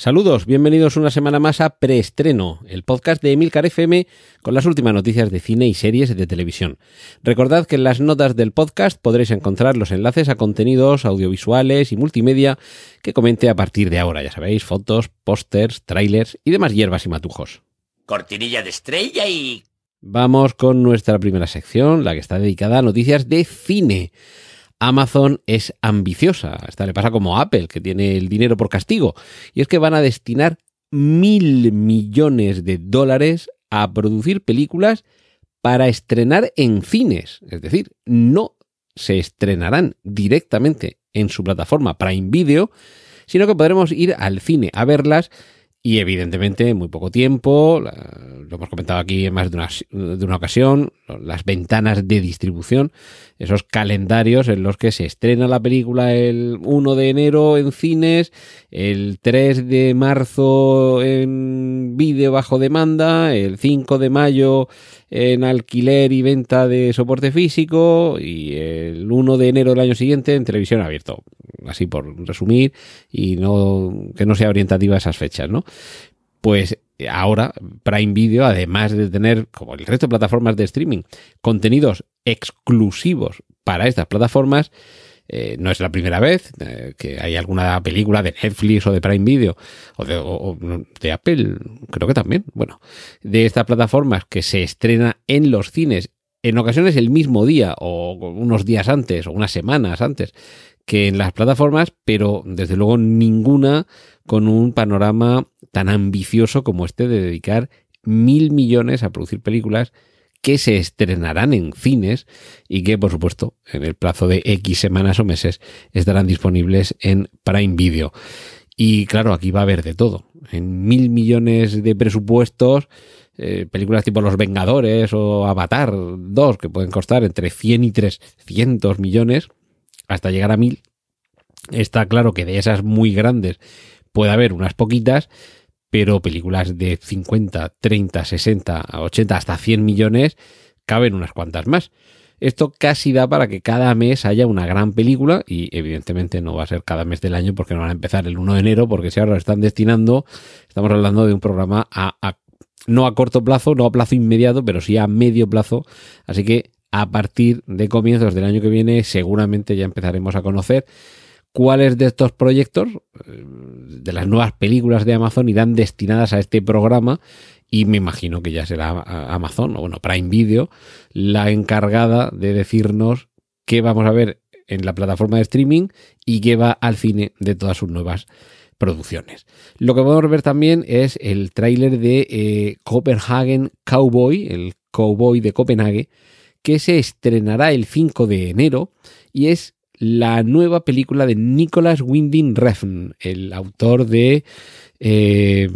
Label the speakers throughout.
Speaker 1: Saludos, bienvenidos una semana más a Preestreno, el podcast de Emilcar FM con las últimas noticias de cine y series de televisión. Recordad que en las notas del podcast podréis encontrar los enlaces a contenidos audiovisuales y multimedia que comente a partir de ahora, ya sabéis, fotos, pósters, trailers y demás hierbas y matujos.
Speaker 2: Cortinilla de estrella y...
Speaker 1: Vamos con nuestra primera sección, la que está dedicada a noticias de cine. Amazon es ambiciosa. Esta le pasa como Apple, que tiene el dinero por castigo. Y es que van a destinar mil millones de dólares a producir películas para estrenar en cines. Es decir, no se estrenarán directamente en su plataforma Prime Video, sino que podremos ir al cine a verlas y evidentemente en muy poco tiempo, lo hemos comentado aquí en más de una, de una, ocasión, las ventanas de distribución, esos calendarios en los que se estrena la película el 1 de enero en cines, el 3 de marzo en vídeo bajo demanda, el 5 de mayo en alquiler y venta de soporte físico y el 1 de enero del año siguiente en televisión abierto. Así por resumir y no que no sea orientativa esas fechas, ¿no? Pues ahora Prime Video, además de tener, como el resto de plataformas de streaming, contenidos exclusivos para estas plataformas, eh, no es la primera vez eh, que hay alguna película de Netflix o de Prime Video o de, o de, Apple, creo que también, bueno, de estas plataformas que se estrena en los cines en ocasiones el mismo día o unos días antes o unas semanas antes que en las plataformas, pero desde luego ninguna con un panorama tan ambicioso como este de dedicar mil millones a producir películas que se estrenarán en cines y que, por supuesto, en el plazo de X semanas o meses estarán disponibles en Prime Video. Y claro, aquí va a haber de todo. En mil millones de presupuestos, eh, películas tipo Los Vengadores o Avatar 2, que pueden costar entre 100 y 300 millones, hasta llegar a mil. Está claro que de esas muy grandes puede haber unas poquitas, pero películas de 50, 30, 60, 80, hasta 100 millones, caben unas cuantas más. Esto casi da para que cada mes haya una gran película y evidentemente no va a ser cada mes del año porque no van a empezar el 1 de enero porque si ahora lo están destinando, estamos hablando de un programa a, a, no a corto plazo, no a plazo inmediato, pero sí a medio plazo. Así que a partir de comienzos del año que viene seguramente ya empezaremos a conocer cuáles de estos proyectos, eh, de las nuevas películas de Amazon, irán destinadas a este programa y me imagino que ya será Amazon, o bueno, Prime Video, la encargada de decirnos qué vamos a ver en la plataforma de streaming y qué va al cine de todas sus nuevas producciones. Lo que podemos ver también es el tráiler de eh, Copenhagen Cowboy, el Cowboy de Copenhague, que se estrenará el 5 de enero y es la nueva película de Nicholas Winding Refn, el autor de eh,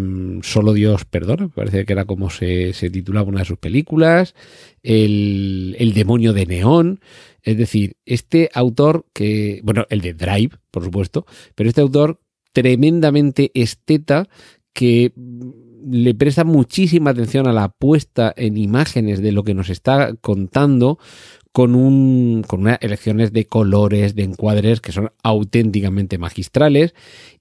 Speaker 1: Solo Dios perdona, me parece que era como se, se titulaba una de sus películas, el, el, demonio de neón, es decir, este autor que, bueno, el de Drive, por supuesto, pero este autor tremendamente esteta que le presta muchísima atención a la puesta en imágenes de lo que nos está contando, con, un, con unas elecciones de colores, de encuadres que son auténticamente magistrales.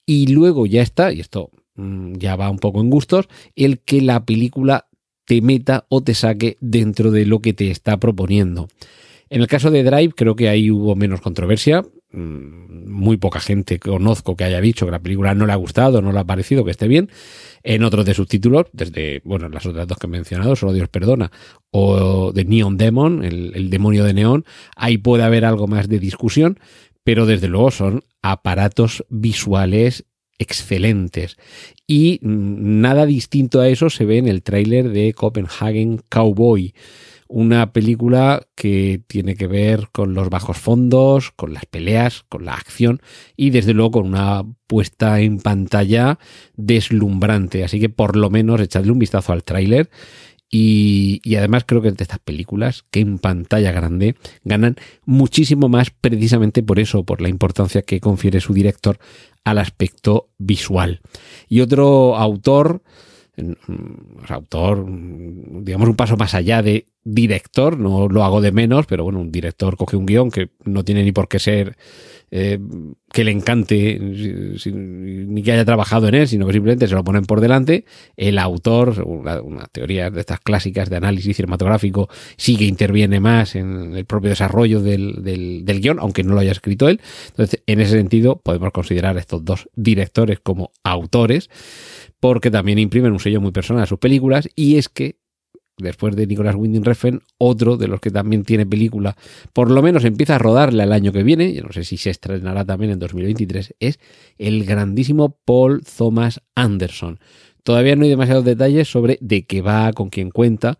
Speaker 1: Y luego ya está, y esto mmm, ya va un poco en gustos, el que la película te meta o te saque dentro de lo que te está proponiendo. En el caso de Drive creo que ahí hubo menos controversia. Muy poca gente conozco que haya dicho que la película no le ha gustado, no le ha parecido, que esté bien. En otros de sus títulos, desde, bueno, las otras dos que he mencionado, Solo Dios Perdona, o de Neon Demon, el, el demonio de neón, ahí puede haber algo más de discusión, pero desde luego son aparatos visuales excelentes. Y nada distinto a eso se ve en el tráiler de Copenhagen Cowboy una película que tiene que ver con los bajos fondos, con las peleas, con la acción y desde luego con una puesta en pantalla deslumbrante. Así que por lo menos echadle un vistazo al tráiler Y, y, además creo que de estas películas que en pantalla grande ganan muchísimo más precisamente por eso, por la importancia que confiere su director al aspecto visual. Y otro autor, autor, digamos un paso más allá de director, no lo hago de menos, pero bueno, un director coge un guion que no tiene ni por qué ser eh, que le encante ni que haya trabajado en él, sino que simplemente se lo ponen por delante. El autor, una, una teoría de estas clásicas de análisis cinematográfico, sí que interviene más en el propio desarrollo del, del, del guion, aunque no lo haya escrito él. Entonces, en ese sentido, podemos considerar a estos dos directores como autores, porque también imprimen un sello muy personal a sus películas, y es que después de Nicolas Winding Refn, otro de los que también tiene película, por lo menos empieza a rodarle el año que viene, yo no sé si se estrenará también en 2023, es el grandísimo Paul Thomas Anderson. Todavía no hay demasiados detalles sobre de qué va, con quién cuenta,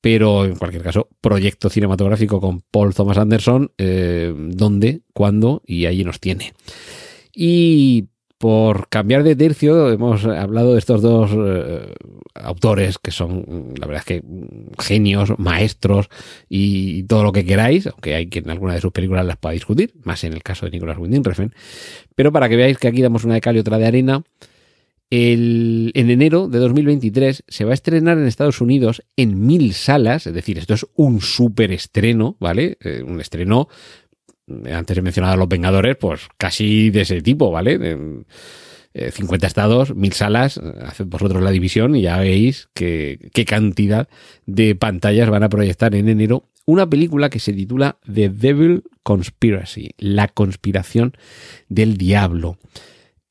Speaker 1: pero en cualquier caso, proyecto cinematográfico con Paul Thomas Anderson, eh, dónde, cuándo, y allí nos tiene. Y por cambiar de tercio, hemos hablado de estos dos eh, autores que son, la verdad es que genios, maestros y todo lo que queráis, aunque hay quien en alguna de sus películas las pueda discutir, más en el caso de Nicolas Winding Refn. Pero para que veáis que aquí damos una de cal y otra de arena, el, en enero de 2023 se va a estrenar en Estados Unidos en mil salas, es decir, esto es un super estreno, ¿vale? Eh, un estreno antes he mencionado a los Vengadores, pues casi de ese tipo, ¿vale? De, eh, 50 estados, mil salas, haced vosotros la división y ya veis qué cantidad de pantallas van a proyectar en enero una película que se titula The Devil Conspiracy, la conspiración del diablo.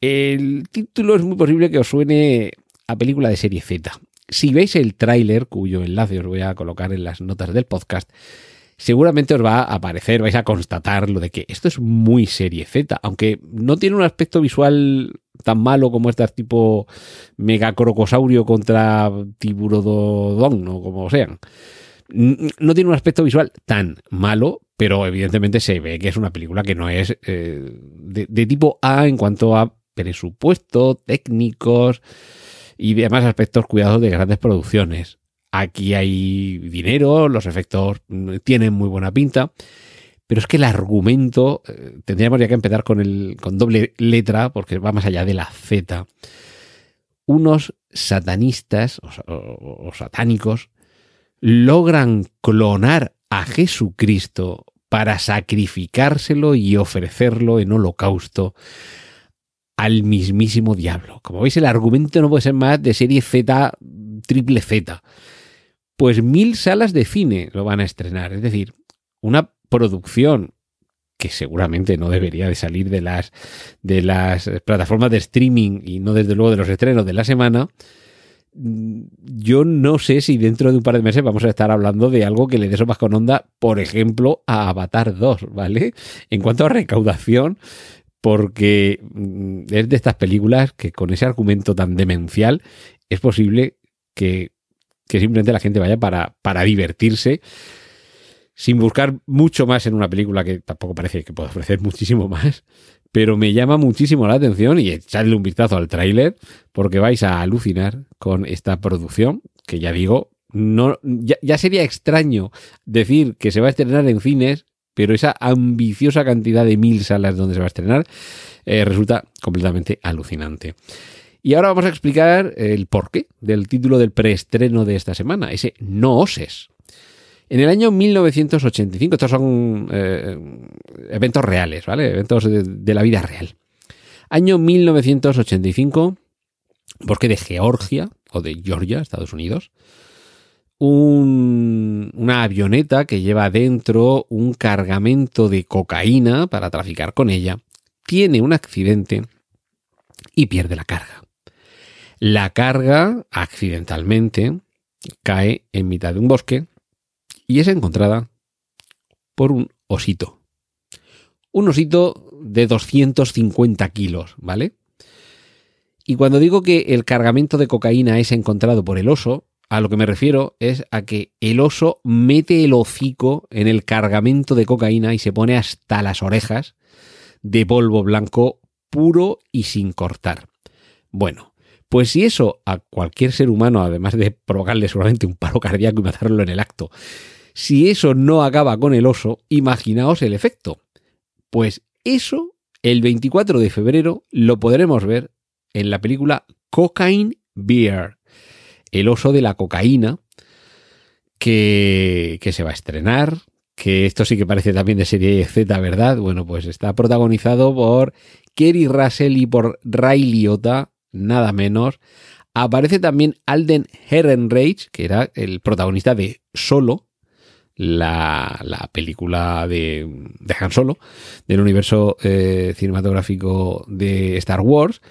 Speaker 1: El título es muy posible que os suene a película de serie Z. Si veis el tráiler, cuyo enlace os voy a colocar en las notas del podcast, seguramente os va a aparecer, vais a constatar lo de que esto es muy serie Z, aunque no tiene un aspecto visual tan malo como este tipo megacrocosaurio contra tiburodon o como sean. No tiene un aspecto visual tan malo, pero evidentemente se ve que es una película que no es eh, de, de tipo A en cuanto a presupuesto, técnicos y demás aspectos cuidados de grandes producciones. Aquí hay dinero, los efectos tienen muy buena pinta, pero es que el argumento, eh, tendríamos ya que empezar con, el, con doble letra, porque va más allá de la Z. Unos satanistas o, o, o satánicos logran clonar a Jesucristo para sacrificárselo y ofrecerlo en holocausto al mismísimo diablo. Como veis, el argumento no puede ser más de serie Z, triple Z pues mil salas de cine lo van a estrenar. Es decir, una producción que seguramente no debería de salir de las, de las plataformas de streaming y no desde luego de los estrenos de la semana. Yo no sé si dentro de un par de meses vamos a estar hablando de algo que le dé sopas con onda, por ejemplo, a Avatar 2, ¿vale? En cuanto a recaudación, porque es de estas películas que con ese argumento tan demencial es posible que que simplemente la gente vaya para, para divertirse, sin buscar mucho más en una película que tampoco parece que pueda ofrecer muchísimo más, pero me llama muchísimo la atención y echadle un vistazo al tráiler porque vais a alucinar con esta producción, que ya digo, no, ya, sería extraño decir que se va a estrenar en cines, pero esa ambiciosa cantidad de mil salas donde se va a estrenar eh, resulta completamente alucinante. Y ahora vamos a explicar el porqué del título del preestreno de esta semana, ese No oses. En el año 1985, estos son eh, eventos reales, ¿vale? Eventos de, la vida real. Año 1985, bosque de Georgia, o de Georgia, Estados Unidos. Un, una avioneta que lleva dentro un cargamento de cocaína para traficar con ella, tiene un accidente y pierde la carga. La carga, accidentalmente, cae en mitad de un bosque y es encontrada por un osito. Un osito de 250 kilos, ¿vale? Y cuando digo que el cargamento de cocaína es encontrado por el oso, a lo que me refiero es a que el oso mete el hocico en el cargamento de cocaína y se pone hasta las orejas de polvo blanco puro y sin cortar. Bueno, Pues si eso a cualquier ser humano, además de provocarle seguramente un paro cardíaco y matarlo en el acto, si eso no acaba con el oso, imaginaos el efecto. Pues eso, el 24 de febrero, lo podremos ver en la película Cocaine Bear, el oso de la cocaína, que, que se va a estrenar, que esto sí que parece también de serie Z, ¿verdad? Bueno, pues está protagonizado por Kerry Russell y por Ray Liotta, nada menos. Aparece también Alden Herrenreich, que era el protagonista de Solo, la, la película de, Han Solo, del universo eh, cinematográfico de Star Wars.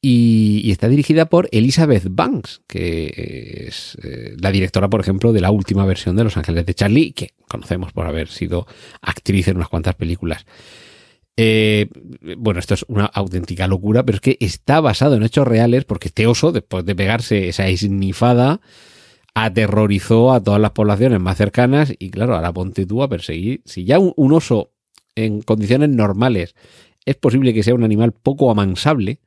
Speaker 1: Y, y, está dirigida por Elizabeth Banks, que es eh, la directora, por ejemplo, de la última versión de Los Ángeles de Charlie, que conocemos por haber sido actriz en unas cuantas películas. Eh, bueno, esto es una auténtica locura, pero es que está basado en hechos reales porque este oso, después de pegarse esa esnifada, aterrorizó a todas las poblaciones más cercanas y claro, ahora ponte tú a perseguir. Si ya un, un oso en condiciones normales es posible que sea un animal poco amansable,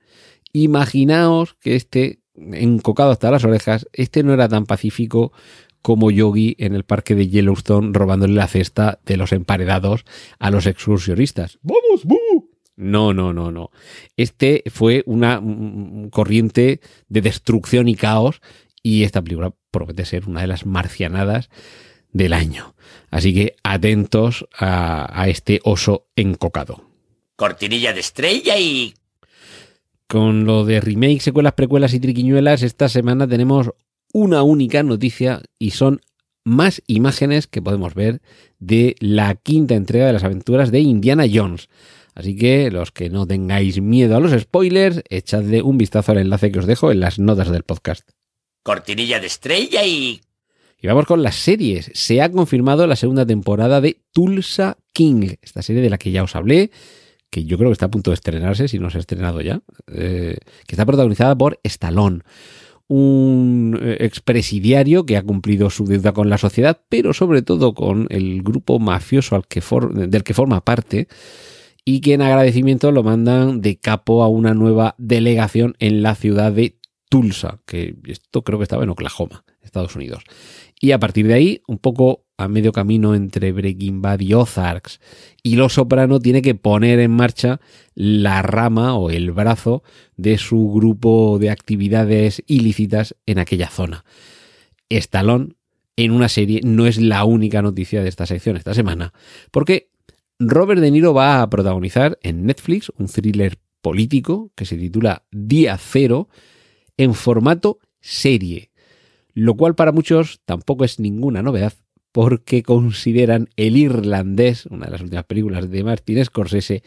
Speaker 1: imaginaos que este, encocado hasta las orejas, este no era tan pacífico como Yogi en el parque de Yellowstone robándole la cesta de los emparedados a los excursionistas. ¡Vamos, bu! No, no, no, no. Este fue una corriente de destrucción y caos y esta película promete ser una de las marcianadas del año. Así que atentos a, a este oso encocado.
Speaker 2: Cortinilla de estrella y
Speaker 1: con lo de remakes, secuelas, precuelas y triquiñuelas, esta semana tenemos una única noticia y son más imágenes que podemos ver de la quinta entrega de las aventuras de Indiana Jones. Así que los que no tengáis miedo a los spoilers, echadle un vistazo al enlace que os dejo en las notas del podcast.
Speaker 2: Cortinilla de estrella y...
Speaker 1: Y vamos con las series. Se ha confirmado la segunda temporada de Tulsa King, esta serie de la que ya os hablé, que yo creo que está a punto de estrenarse, si no se ha estrenado ya, eh, que está protagonizada por Stallone un expresidiario que ha cumplido su deuda con la sociedad, pero sobre todo con el grupo mafioso al que del que forma parte y que en agradecimiento lo mandan de capo a una nueva delegación en la ciudad de Tulsa, que esto creo que estaba en Oklahoma, Estados Unidos. Y a partir de ahí, un poco a medio camino entre Breaking Bad y Ozarks y Los Soprano, tiene que poner en marcha la rama o el brazo de su grupo de actividades ilícitas en aquella zona. Estalón en una serie no es la única noticia de esta sección esta semana, porque Robert De Niro va a protagonizar en Netflix un thriller político que se titula Día Cero en formato serie lo cual para muchos tampoco es ninguna novedad porque consideran El Irlandés, una de las últimas películas de Martin Scorsese,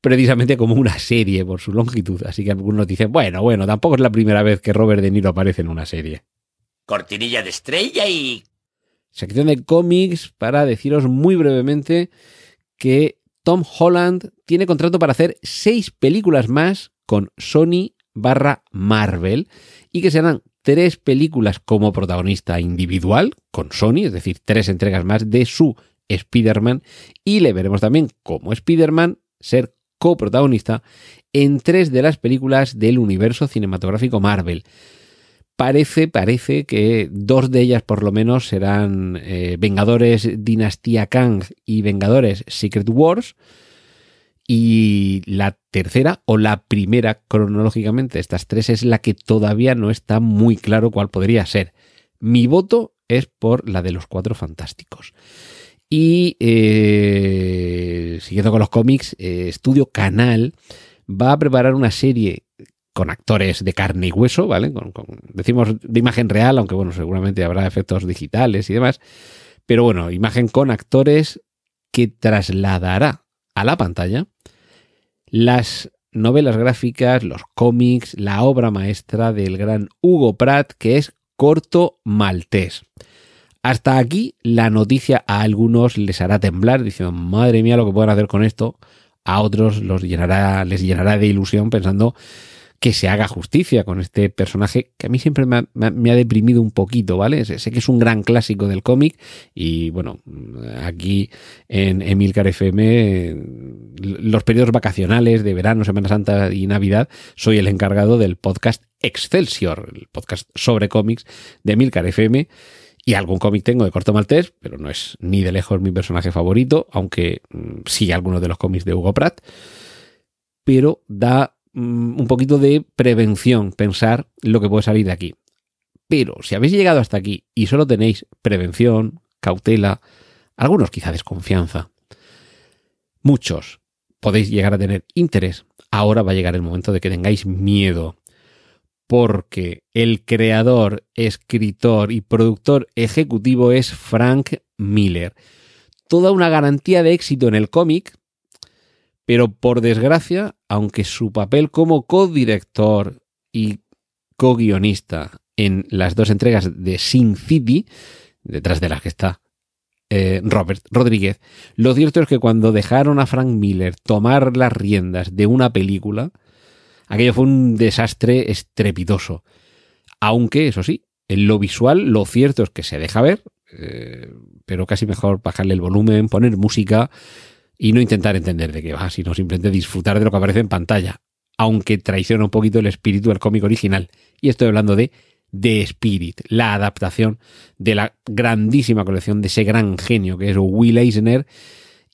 Speaker 1: precisamente como una serie por su longitud. Así que algunos dicen, bueno, bueno, tampoco es la primera vez que Robert De Niro aparece en una serie.
Speaker 2: Cortinilla de estrella y...
Speaker 1: Sección de cómics para deciros muy brevemente que Tom Holland tiene contrato para hacer seis películas más con Sony barra Marvel y que serán tres películas como protagonista individual con Sony, es decir, tres entregas más de su Spider-Man, y le veremos también como Spider-Man ser coprotagonista en tres de las películas del universo cinematográfico Marvel. Parece, parece que dos de ellas por lo menos serán eh, Vengadores Dinastía Kang y Vengadores Secret Wars, y la tercera o la primera cronológicamente, estas tres es la que todavía no está muy claro cuál podría ser. Mi voto es por la de los cuatro fantásticos. Y eh, siguiendo con los cómics, eh, Estudio Canal va a preparar una serie con actores de carne y hueso, ¿vale? Con, decimos de imagen real, aunque bueno, seguramente habrá efectos digitales y demás. Pero bueno, imagen con actores que trasladará a la pantalla las novelas gráficas, los cómics, la obra maestra del gran Hugo Pratt, que es Corto Maltés. Hasta aquí la noticia a algunos les hará temblar, diciendo, madre mía, lo que pueden hacer con esto. A otros los llenará, les llenará de ilusión pensando que se haga justicia con este personaje que a mí siempre me ha, deprimido un poquito, ¿vale? Sé, sé, que es un gran clásico del cómic y bueno, aquí en Emilcar FM, los periodos vacacionales de verano, Semana Santa y Navidad, soy el encargado del podcast Excelsior, el podcast sobre cómics de Emilcar FM. Y algún cómic tengo de Corto Maltés, pero no es ni de lejos mi personaje favorito, aunque mm, sí algunos de los cómics de Hugo Pratt. Pero da mm, un poquito de prevención pensar lo que puede salir de aquí. Pero si habéis llegado hasta aquí y solo tenéis prevención, cautela, algunos quizá desconfianza, muchos podéis llegar a tener interés, ahora va a llegar el momento de que tengáis miedo porque el creador, escritor y productor ejecutivo es Frank Miller. Toda una garantía de éxito en el cómic, pero por desgracia, aunque su papel como codirector y co-guionista en las dos entregas de Sin City, detrás de las que está eh, Robert Rodríguez, lo cierto es que cuando dejaron a Frank Miller tomar las riendas de una película, Aquello fue un desastre estrepitoso. Aunque, eso sí, en lo visual lo cierto es que se deja ver, eh, pero casi mejor bajarle el volumen, poner música y no intentar entender de qué va, sino simplemente disfrutar de lo que aparece en pantalla, aunque traiciona un poquito el espíritu del cómic original. Y estoy hablando de The Spirit, la adaptación de la grandísima colección de ese gran genio que es Will Eisner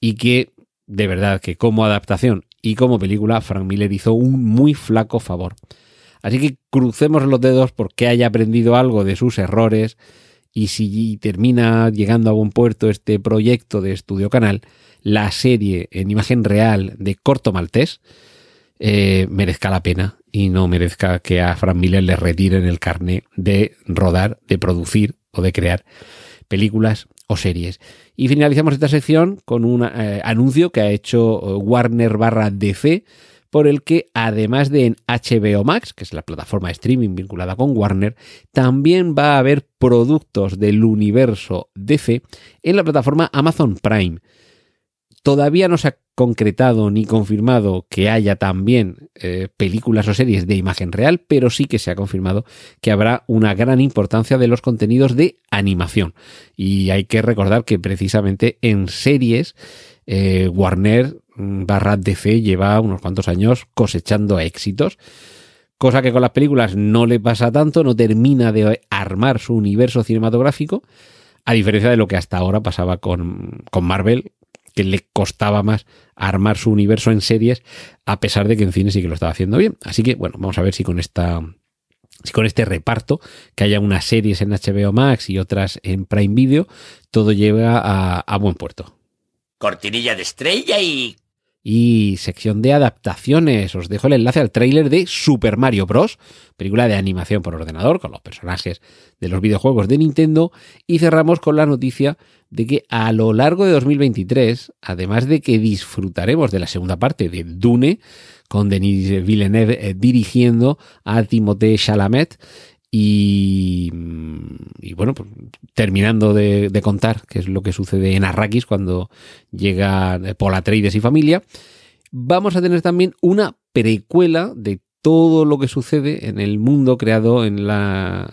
Speaker 1: y que, de verdad, que como adaptación y como película Frank Miller hizo un muy flaco favor. Así que crucemos los dedos porque haya aprendido algo de sus errores y si termina llegando a buen puerto este proyecto de Estudio Canal, la serie en imagen real de Corto Maltés eh, merezca la pena y no merezca que a Frank Miller le retiren el carné de rodar, de producir o de crear películas o series. Y finalizamos esta sección con un eh, anuncio que ha hecho Warner barra DC, por el que además de en HBO Max, que es la plataforma de streaming vinculada con Warner, también va a haber productos del universo DC en la plataforma Amazon Prime. Todavía no se ha concretado ni confirmado que haya también eh, películas o series de imagen real, pero sí que se ha confirmado que habrá una gran importancia de los contenidos de animación. Y hay que recordar que precisamente en series eh, Warner mm, barra DC lleva unos cuantos años cosechando éxitos cosa que con las películas no le pasa tanto, no termina de armar su universo cinematográfico, a diferencia de lo que hasta ahora pasaba con, con Marvel, que le costaba más armar su universo en series, a pesar de que en cine sí que lo estaba haciendo bien. Así que, bueno, vamos a ver si con esta. Si con este reparto, que haya unas series en HBO Max y otras en Prime Video, todo llega a, a buen puerto.
Speaker 2: Cortinilla de estrella y
Speaker 1: y sección de adaptaciones. Os dejo el enlace al tráiler de Super Mario Bros., película de animación por ordenador con los personajes de los videojuegos de Nintendo. Y cerramos con la noticia de que a lo largo de 2023, además de que disfrutaremos de la segunda parte de Dune, con Denis Villeneuve eh, dirigiendo a Timothée Chalamet, y, y, bueno, pues, terminando de, contar qué es lo que sucede en Arrakis cuando llega Paul Atreides y familia, vamos a tener también una precuela de todo lo que sucede en el mundo creado en la,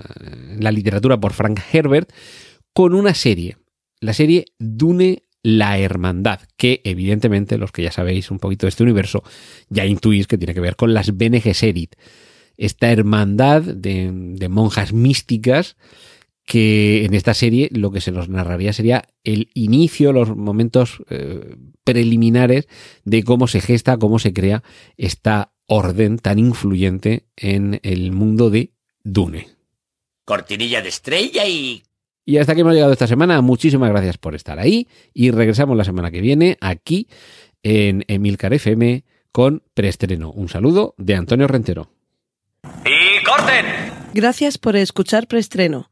Speaker 1: literatura por Frank Herbert con una serie la serie Dune la Hermandad, que evidentemente los que ya sabéis un poquito de este universo ya intuís que tiene que ver con las Bene Gesserit, esta hermandad de monjas místicas que en esta serie lo que se nos narraría sería el inicio, los momentos eh, preliminares de cómo se gesta, cómo se crea esta orden tan influyente en el mundo de Dune.
Speaker 2: Cortinilla de estrella y
Speaker 1: y hasta aquí hemos llegado esta semana. Muchísimas gracias por estar ahí y regresamos la semana que viene aquí en Emilcar FM con preestreno. Un saludo de Antonio Rentero.
Speaker 2: ¡Y corten!
Speaker 3: Gracias por escuchar preestreno.